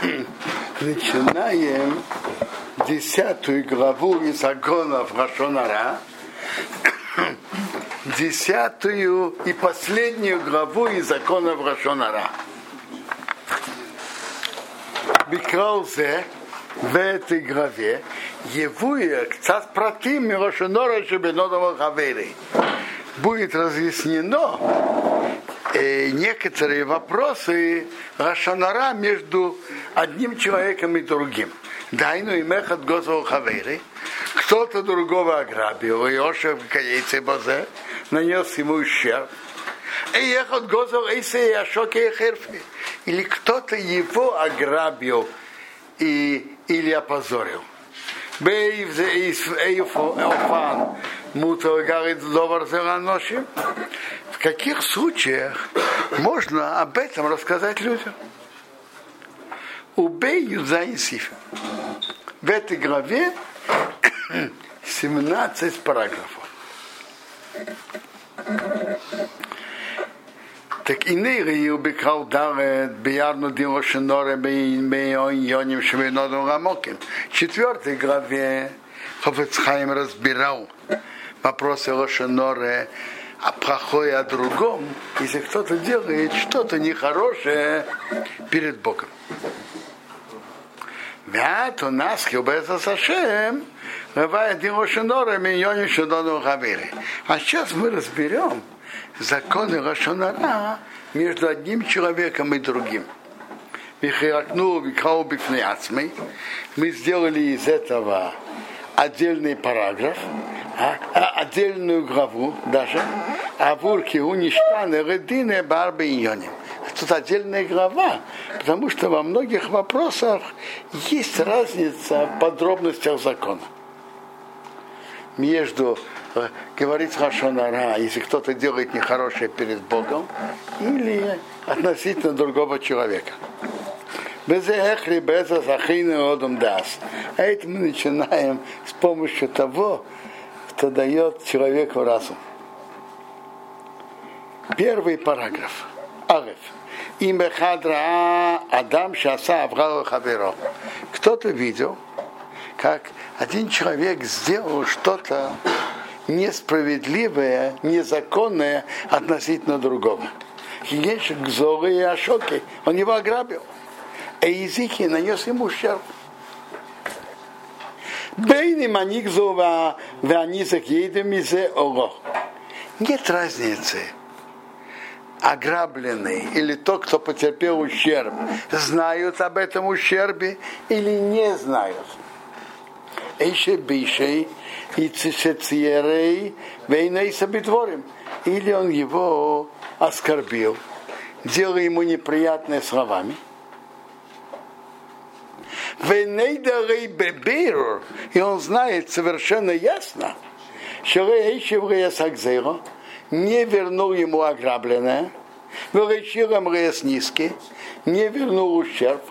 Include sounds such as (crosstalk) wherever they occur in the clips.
(clears throat) начинаем десятую главу из законов Рашонара, (clears throat) десятую и последнюю главу из законов Рашонара. Бикраузе в этой главе Евуя цат протим Мирошонора Шебенодова Хавери будет разъяснено э, некоторые вопросы Рашанара между одним человеком и другим. Дайну и мехат гозов хаверы. Кто-то другого ограбил, и Оша в Базе нанес ему ущерб. И ехат гозов Эйсе и Ашоке и Херфи. Или кто-то его ограбил и, или опозорил. Бейв зе Эйфан Мута говорит Довар Зераноши. Каких случаях можно об этом рассказать людям? Убей Юзаинсиф. В этой главе (coughs) 17 параграфов. Так и не убекал дарет биярну дилошеноре бейоним швейнодом рамоким. В четвертой главе Хофецхайм разбирал вопросы Лошеноре, а плохое о другом, если кто-то делает что-то нехорошее перед Богом. Вят у нас хибеса сашем, бывает Рошинора, миньони шудону хавили. А сейчас мы разберем законы Рошинора между одним человеком и другим. Мы сделали из этого отдельный параграф, а, а, отдельную главу даже. Авурки уништаны редины барбы иньоним тут отдельная глава, потому что во многих вопросах есть разница в подробностях закона. Между э, говорить Рашонара, если кто-то делает нехорошее перед Богом, или относительно другого человека. А это мы начинаем с помощью того, что дает человеку разум. Первый параграф. Ареф. Имя Адам Шаса Аврал Хаверо. Кто-то видел, как один человек сделал что-то несправедливое, незаконное относительно другого. Хигеш Гзоры и Ашоки. Он его ограбил. А языки нанес ему ущерб. Бейни Манигзова Ванисак едем из Ого. Нет разницы ограбленный или тот, кто потерпел ущерб, знают об этом ущербе или не знают. Эйше бишей и цисециерей вейней собитворим. Или он его оскорбил, делая ему неприятные словами. И он знает совершенно ясно, что не вернул ему ограбленное, низкий, не вернул ущерб.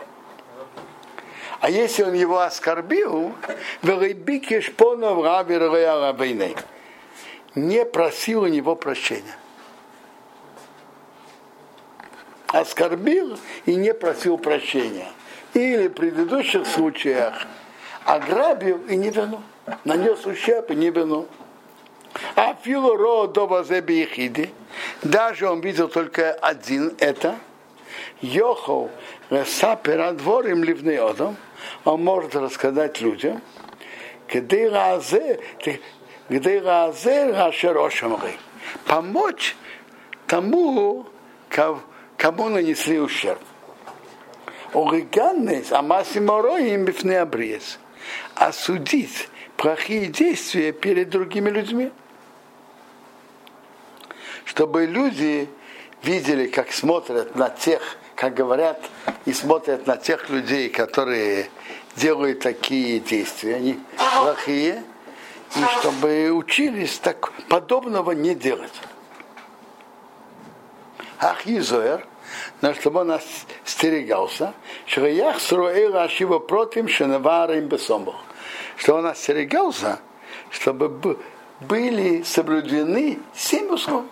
А если он его оскорбил, не просил у него прощения. Оскорбил и не просил прощения. Или в предыдущих случаях ограбил и не вернул. Нанес ущерб и не вернул. А филоро добазебихиди, даже он видел только один это, Йохов Ресапера дворим ливнеодом, он может рассказать людям, где разе, где разе рашерошамры, помочь тому, кому нанесли ущерб. Ориганнес, а массимороим бифне обрез. Осудить плохие действия перед другими людьми чтобы люди видели, как смотрят на тех, как говорят, и смотрят на тех людей, которые делают такие действия, они плохие, и чтобы учились так подобного не делать. Ах, Изоэр, на чтобы он остерегался, что я строил Ашива против Шенаварим Бесомбах, что он остерегался, чтобы были соблюдены семь условий.